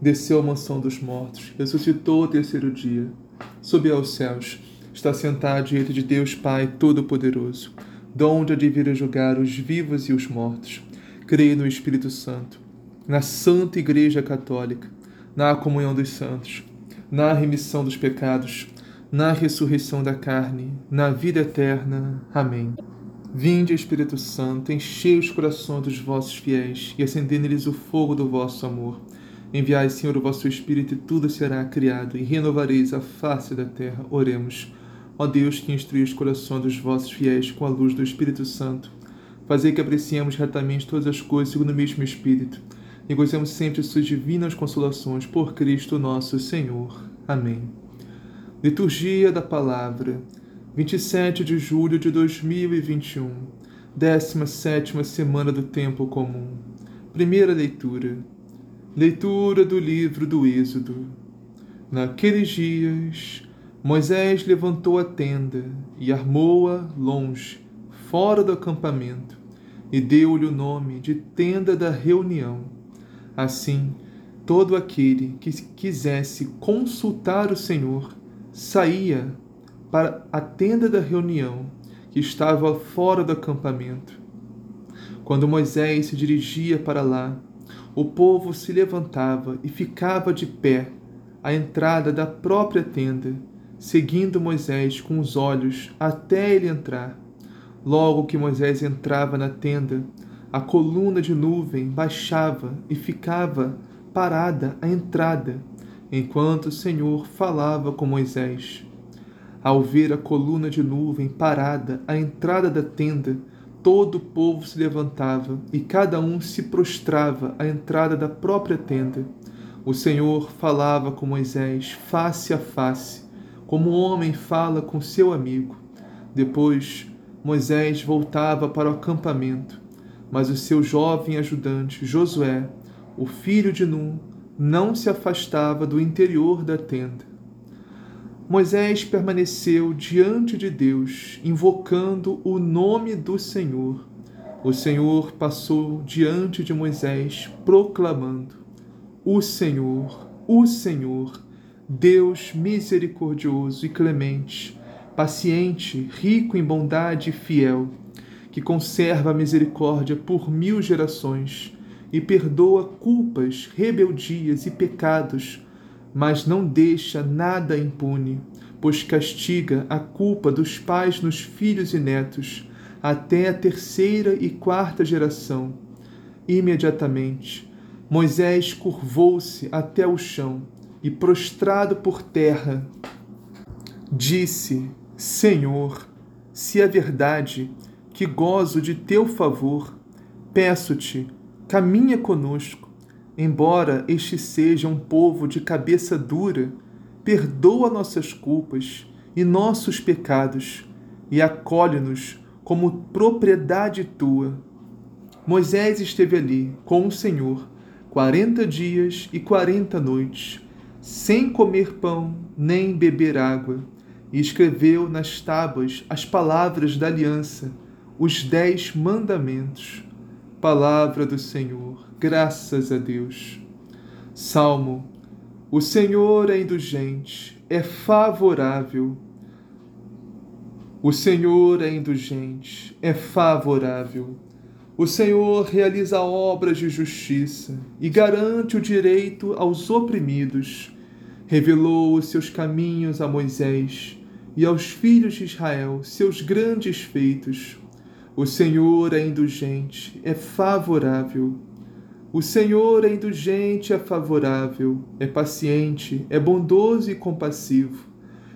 desceu à mansão dos mortos, ressuscitou ao terceiro dia, subiu aos céus, está sentado diante de Deus Pai Todo-Poderoso, donde há de vir a julgar os vivos e os mortos. Creio no Espírito Santo, na Santa Igreja Católica, na comunhão dos santos, na remissão dos pecados, na ressurreição da carne, na vida eterna. Amém. Vinde, Espírito Santo, enchei os corações dos vossos fiéis e acendei neles o fogo do vosso amor. Enviai, Senhor, o vosso Espírito, e tudo será criado, e renovareis a face da terra. Oremos. Ó Deus, que instrui os corações dos vossos fiéis com a luz do Espírito Santo, fazei que apreciemos retamente todas as coisas segundo o mesmo Espírito, e gozemos sempre de suas divinas consolações por Cristo nosso Senhor. Amém. Liturgia da Palavra, 27 de julho de 2021, 17 semana do Tempo Comum. Primeira leitura. Leitura do livro do Êxodo. Naqueles dias, Moisés levantou a tenda e armou-a longe, fora do acampamento, e deu-lhe o nome de tenda da reunião. Assim, todo aquele que quisesse consultar o Senhor saía para a tenda da reunião, que estava fora do acampamento. Quando Moisés se dirigia para lá, o povo se levantava e ficava de pé à entrada da própria tenda, seguindo Moisés com os olhos até ele entrar. Logo que Moisés entrava na tenda, a coluna de nuvem baixava e ficava parada à entrada, enquanto o Senhor falava com Moisés. Ao ver a coluna de nuvem parada à entrada da tenda, todo o povo se levantava e cada um se prostrava à entrada da própria tenda. O Senhor falava com Moisés face a face, como um homem fala com seu amigo. Depois, Moisés voltava para o acampamento, mas o seu jovem ajudante, Josué, o filho de Num, não se afastava do interior da tenda. Moisés permaneceu diante de Deus, invocando o nome do Senhor. O Senhor passou diante de Moisés, proclamando: O Senhor, o Senhor, Deus misericordioso e clemente, paciente, rico em bondade e fiel, que conserva a misericórdia por mil gerações e perdoa culpas, rebeldias e pecados mas não deixa nada impune, pois castiga a culpa dos pais nos filhos e netos, até a terceira e quarta geração. Imediatamente, Moisés curvou-se até o chão e, prostrado por terra, disse: Senhor, se é verdade que gozo de teu favor, peço-te, caminha conosco Embora este seja um povo de cabeça dura, perdoa nossas culpas e nossos pecados e acolhe-nos como propriedade tua. Moisés esteve ali com o Senhor quarenta dias e quarenta noites, sem comer pão nem beber água, e escreveu nas tábuas as palavras da aliança, os dez mandamentos. Palavra do Senhor. Graças a Deus. Salmo: O Senhor é indulgente, é favorável. O Senhor é indulgente, é favorável. O Senhor realiza obras de justiça e garante o direito aos oprimidos. Revelou os seus caminhos a Moisés e aos filhos de Israel seus grandes feitos. O Senhor é indulgente, é favorável. O Senhor é indulgente, é favorável, é paciente, é bondoso e compassivo.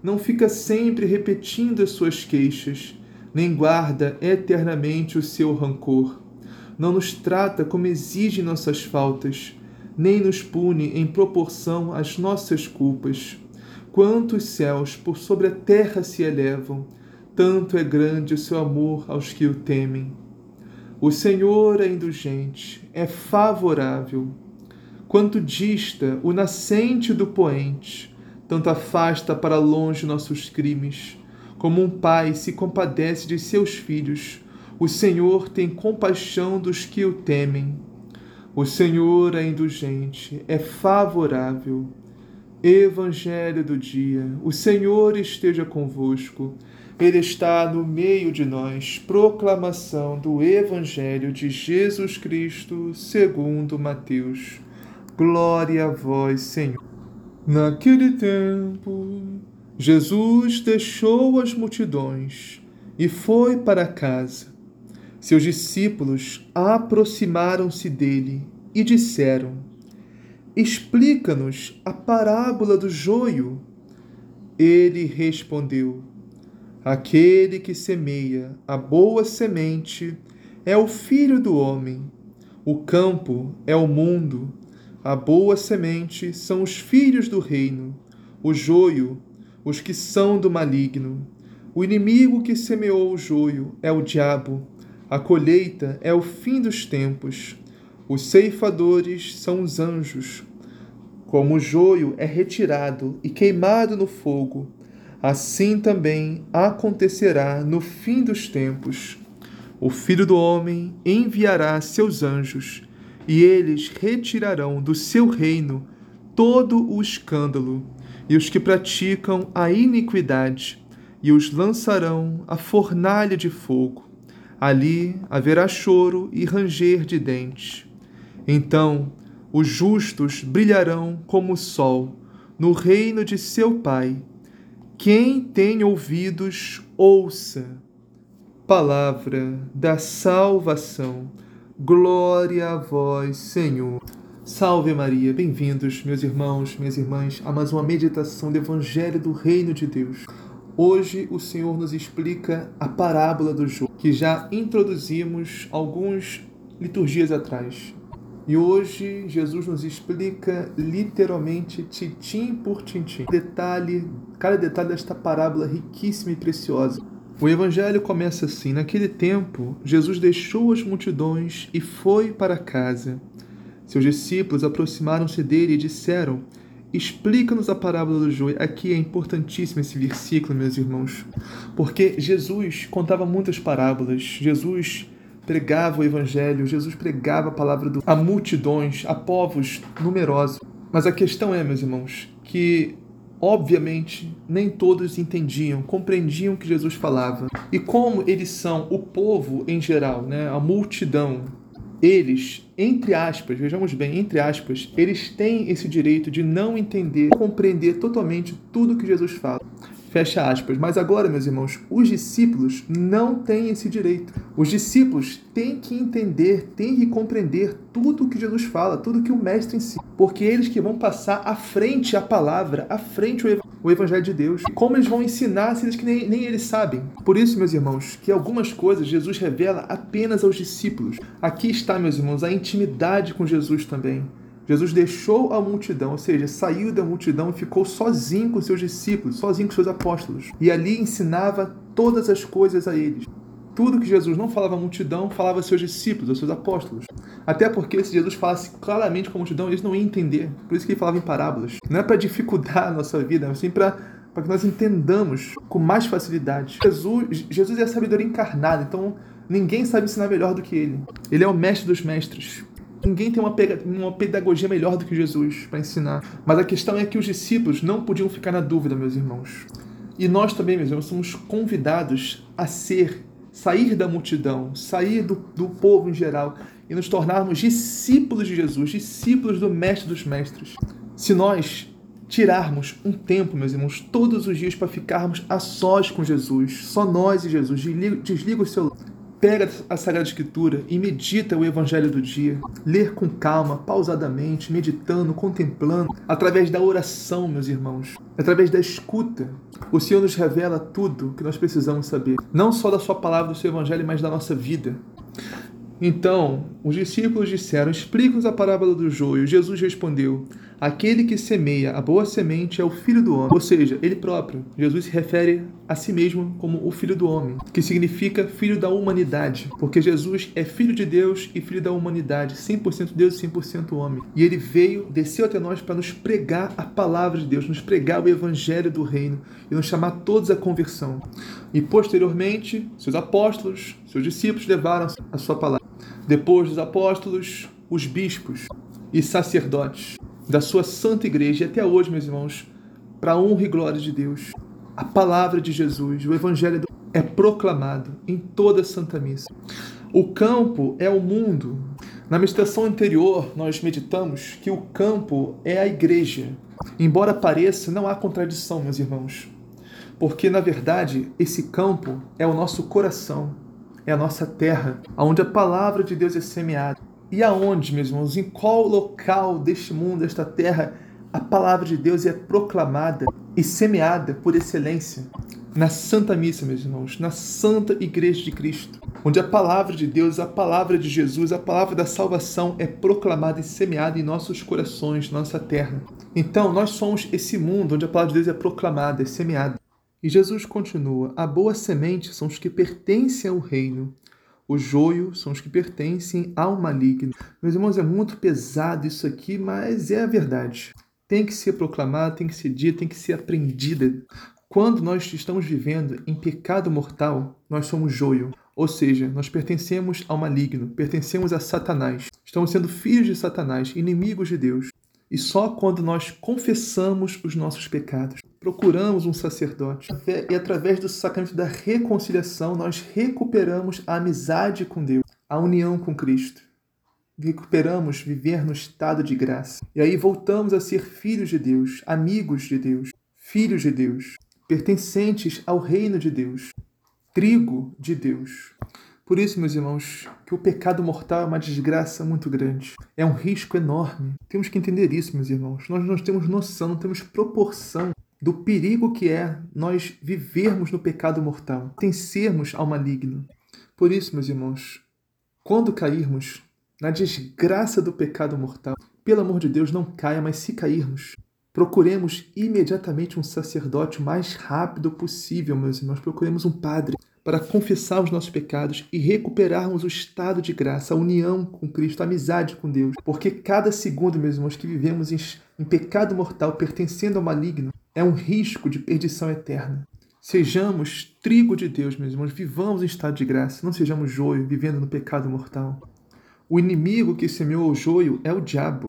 Não fica sempre repetindo as suas queixas, nem guarda eternamente o seu rancor. Não nos trata como exigem nossas faltas, nem nos pune em proporção às nossas culpas. Quanto os céus por sobre a terra se elevam, tanto é grande o seu amor aos que o temem. O Senhor é indulgente, é favorável. Quanto dista o nascente do poente, tanto afasta para longe nossos crimes. Como um pai se compadece de seus filhos, o Senhor tem compaixão dos que o temem. O Senhor é indulgente, é favorável. Evangelho do dia. O Senhor esteja convosco. Ele está no meio de nós. Proclamação do Evangelho de Jesus Cristo, segundo Mateus. Glória a vós, Senhor. Naquele tempo, Jesus deixou as multidões e foi para casa. Seus discípulos aproximaram-se dele e disseram: Explica-nos a parábola do joio. Ele respondeu: Aquele que semeia a boa semente é o filho do homem. O campo é o mundo a boa semente são os filhos do reino, o joio, os que são do maligno. O inimigo que semeou o joio é o diabo. A colheita é o fim dos tempos. Os ceifadores são os anjos. Como o joio é retirado e queimado no fogo, assim também acontecerá no fim dos tempos. O Filho do Homem enviará seus anjos e eles retirarão do seu reino todo o escândalo e os que praticam a iniquidade, e os lançarão à fornalha de fogo. Ali haverá choro e ranger de dentes. Então os justos brilharão como o sol no reino de seu Pai. Quem tem ouvidos, ouça. Palavra da salvação. Glória a vós, Senhor. Salve Maria, bem-vindos, meus irmãos, minhas irmãs, a mais uma meditação do Evangelho do Reino de Deus. Hoje o Senhor nos explica a parábola do jogo, que já introduzimos alguns liturgias atrás. E hoje Jesus nos explica literalmente tintim por tintim, detalhe, cada detalhe desta parábola riquíssima e preciosa. O evangelho começa assim: Naquele tempo, Jesus deixou as multidões e foi para casa. Seus discípulos aproximaram-se dele e disseram: Explica-nos a parábola do joio. Aqui é importantíssimo esse versículo, meus irmãos, porque Jesus contava muitas parábolas. Jesus pregava o evangelho, Jesus pregava a palavra do... a multidões, a povos numerosos. Mas a questão é, meus irmãos, que Obviamente, nem todos entendiam, compreendiam o que Jesus falava. E como eles são o povo em geral, né, a multidão, eles, entre aspas, vejamos bem, entre aspas, eles têm esse direito de não entender, compreender totalmente tudo que Jesus fala. Fecha aspas. Mas agora, meus irmãos, os discípulos não têm esse direito. Os discípulos têm que entender, têm que compreender tudo o que Jesus fala, tudo que o Mestre ensina. Porque eles que vão passar à frente a palavra, à frente o Evangelho de Deus. Como eles vão ensinar se eles que nem, nem eles sabem? Por isso, meus irmãos, que algumas coisas Jesus revela apenas aos discípulos. Aqui está, meus irmãos, a intimidade com Jesus também. Jesus deixou a multidão, ou seja, saiu da multidão e ficou sozinho com seus discípulos, sozinho com seus apóstolos. E ali ensinava todas as coisas a eles. Tudo que Jesus não falava à multidão, falava aos seus discípulos, aos seus apóstolos. Até porque se Jesus falasse claramente com a multidão, eles não iam entender. Por isso que ele falava em parábolas. Não é para dificultar a nossa vida, mas sim para para que nós entendamos com mais facilidade. Jesus, Jesus é a sabedoria encarnada, então ninguém sabe ensinar melhor do que ele. Ele é o mestre dos mestres. Ninguém tem uma, uma pedagogia melhor do que Jesus para ensinar. Mas a questão é que os discípulos não podiam ficar na dúvida, meus irmãos. E nós também, meus irmãos, somos convidados a ser, sair da multidão, sair do, do povo em geral e nos tornarmos discípulos de Jesus, discípulos do Mestre dos Mestres. Se nós tirarmos um tempo, meus irmãos, todos os dias para ficarmos a sós com Jesus, só nós e Jesus, desliga, desliga o celular pega a Sagrada Escritura e medita o Evangelho do dia. Ler com calma, pausadamente, meditando, contemplando, através da oração, meus irmãos, através da escuta. O Senhor nos revela tudo que nós precisamos saber, não só da Sua palavra, do Seu Evangelho, mas da nossa vida. Então os discípulos disseram: Explica-nos a parábola do joio. Jesus respondeu: Aquele que semeia a boa semente é o filho do homem, ou seja, ele próprio. Jesus se refere a si mesmo como o filho do homem, que significa filho da humanidade, porque Jesus é filho de Deus e filho da humanidade, 100% Deus e 100% homem. E ele veio, desceu até nós para nos pregar a palavra de Deus, nos pregar o evangelho do reino e nos chamar todos à conversão. E posteriormente, seus apóstolos, seus discípulos levaram a sua palavra. Depois dos apóstolos, os bispos e sacerdotes da sua santa igreja, e até hoje, meus irmãos, para a honra e glória de Deus, a palavra de Jesus, o evangelho é proclamado em toda a Santa Missa. O campo é o mundo. Na meditação anterior, nós meditamos que o campo é a igreja. Embora pareça, não há contradição, meus irmãos. Porque, na verdade, esse campo é o nosso coração, é a nossa terra, onde a palavra de Deus é semeada. E aonde, meus irmãos, em qual local deste mundo, desta terra, a palavra de Deus é proclamada e semeada por excelência? Na Santa Missa, meus irmãos, na Santa Igreja de Cristo, onde a palavra de Deus, a palavra de Jesus, a palavra da salvação é proclamada e semeada em nossos corações, nossa terra. Então, nós somos esse mundo onde a palavra de Deus é proclamada, é semeada. E Jesus continua: a boa semente são os que pertencem ao reino o joio são os que pertencem ao maligno. Meus irmãos, é muito pesado isso aqui, mas é a verdade. Tem que ser proclamada, tem que ser dita, tem que ser aprendida. Quando nós estamos vivendo em pecado mortal, nós somos joio. Ou seja, nós pertencemos ao maligno, pertencemos a Satanás. Estamos sendo filhos de Satanás, inimigos de Deus. E só quando nós confessamos os nossos pecados, procuramos um sacerdote e através do sacramento da reconciliação nós recuperamos a amizade com Deus, a união com Cristo. Recuperamos viver no estado de graça. E aí voltamos a ser filhos de Deus, amigos de Deus, filhos de Deus, pertencentes ao reino de Deus, trigo de Deus. Por isso, meus irmãos, que o pecado mortal é uma desgraça muito grande. É um risco enorme. Temos que entender isso, meus irmãos. Nós não temos noção, não temos proporção do perigo que é nós vivermos no pecado mortal, tencermos ao maligno. Por isso, meus irmãos, quando cairmos na desgraça do pecado mortal, pelo amor de Deus, não caia, mas se cairmos, procuremos imediatamente um sacerdote o mais rápido possível, meus irmãos. Procuremos um padre para confessar os nossos pecados e recuperarmos o estado de graça, a união com Cristo, a amizade com Deus. Porque cada segundo, meus irmãos, que vivemos em, pecado mortal, pertencendo ao maligno, é um risco de perdição eterna. Sejamos trigo de Deus, meus irmãos, vivamos em estado de graça, não sejamos joio, vivendo no pecado mortal. O inimigo que semeou o joio é o diabo.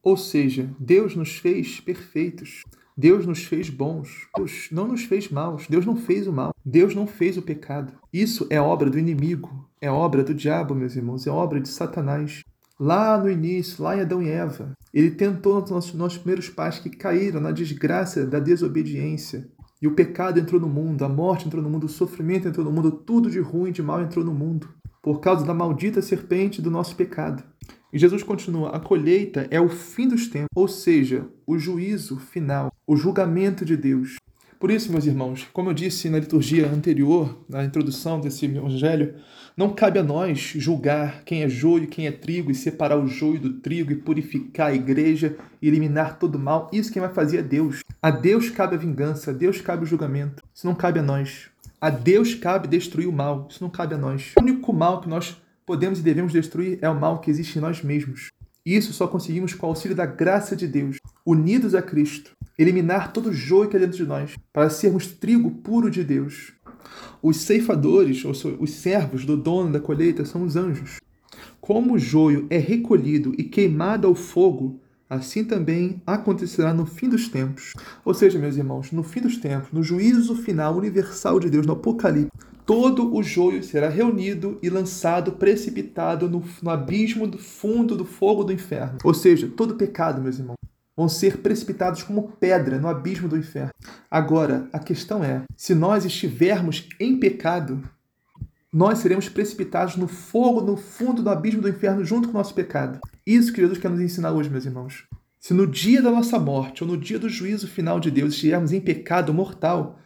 Ou seja, Deus nos fez perfeitos. Deus nos fez bons. Deus não nos fez maus. Deus não fez o mal. Deus não fez o pecado. Isso é obra do inimigo. É obra do diabo, meus irmãos. É obra de Satanás. Lá no início, lá em Adão e Eva, ele tentou nossos, nossos primeiros pais que caíram na desgraça da desobediência. E o pecado entrou no mundo, a morte entrou no mundo, o sofrimento entrou no mundo, tudo de ruim de mal entrou no mundo. Por causa da maldita serpente do nosso pecado. E Jesus continua: a colheita é o fim dos tempos, ou seja, o juízo final, o julgamento de Deus. Por isso, meus irmãos, como eu disse na liturgia anterior, na introdução desse evangelho, não cabe a nós julgar quem é joio e quem é trigo e separar o joio do trigo e purificar a igreja e eliminar todo o mal. Isso quem vai fazer é Deus. A Deus cabe a vingança, a Deus cabe o julgamento. Isso não cabe a nós. A Deus cabe destruir o mal. Isso não cabe a nós. O único mal que nós podemos e devemos destruir é o mal que existe em nós mesmos. Isso só conseguimos com o auxílio da graça de Deus, unidos a Cristo, eliminar todo o joio que é dentro de nós, para sermos trigo puro de Deus. Os ceifadores, ou os servos do dono da colheita, são os anjos. Como o joio é recolhido e queimado ao fogo, assim também acontecerá no fim dos tempos. Ou seja, meus irmãos, no fim dos tempos, no juízo final universal de Deus, no Apocalipse, todo o joio será reunido e lançado, precipitado no, no abismo do fundo do fogo do inferno. Ou seja, todo pecado, meus irmãos, vão ser precipitados como pedra no abismo do inferno. Agora, a questão é: se nós estivermos em pecado, nós seremos precipitados no fogo, no fundo do abismo do inferno, junto com o nosso pecado. Isso que Jesus quer nos ensinar hoje, meus irmãos. Se no dia da nossa morte ou no dia do juízo final de Deus estivermos em pecado mortal,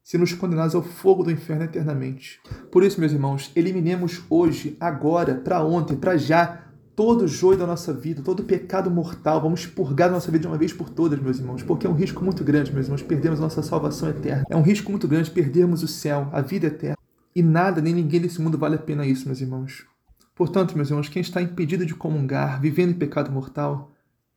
sermos condenados ao fogo do inferno eternamente. Por isso, meus irmãos, eliminemos hoje, agora, para ontem, para já, todo joio da nossa vida, todo pecado mortal. Vamos purgar da nossa vida de uma vez por todas, meus irmãos, porque é um risco muito grande, meus irmãos, perdermos a nossa salvação eterna. É um risco muito grande perdermos o céu, a vida eterna. E nada, nem ninguém desse mundo vale a pena isso, meus irmãos. Portanto, meus irmãos, quem está impedido de comungar, vivendo em pecado mortal,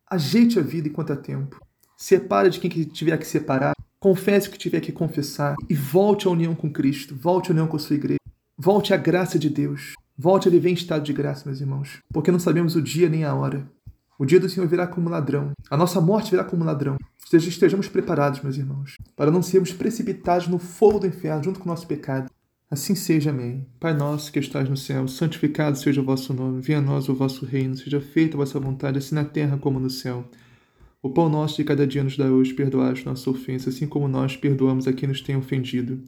ajeite a vida enquanto há tempo. Separe de quem tiver que separar, confesse o que tiver que confessar e volte à união com Cristo, volte à união com a sua igreja, volte à graça de Deus, volte a viver em estado de graça, meus irmãos, porque não sabemos o dia nem a hora. O dia do Senhor virá como ladrão, a nossa morte virá como ladrão. Estejamos preparados, meus irmãos, para não sermos precipitados no fogo do inferno junto com o nosso pecado. Assim seja, amém. Pai nosso que estás no céu, santificado seja o vosso nome, venha a nós o vosso reino, seja feita a vossa vontade, assim na terra como no céu. O pão nosso de cada dia nos dá hoje, perdoai as nossas ofensas, assim como nós perdoamos a quem nos tem ofendido.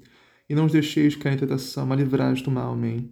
E não os deixeis cair em tentação, mas livrai do mal. Amém.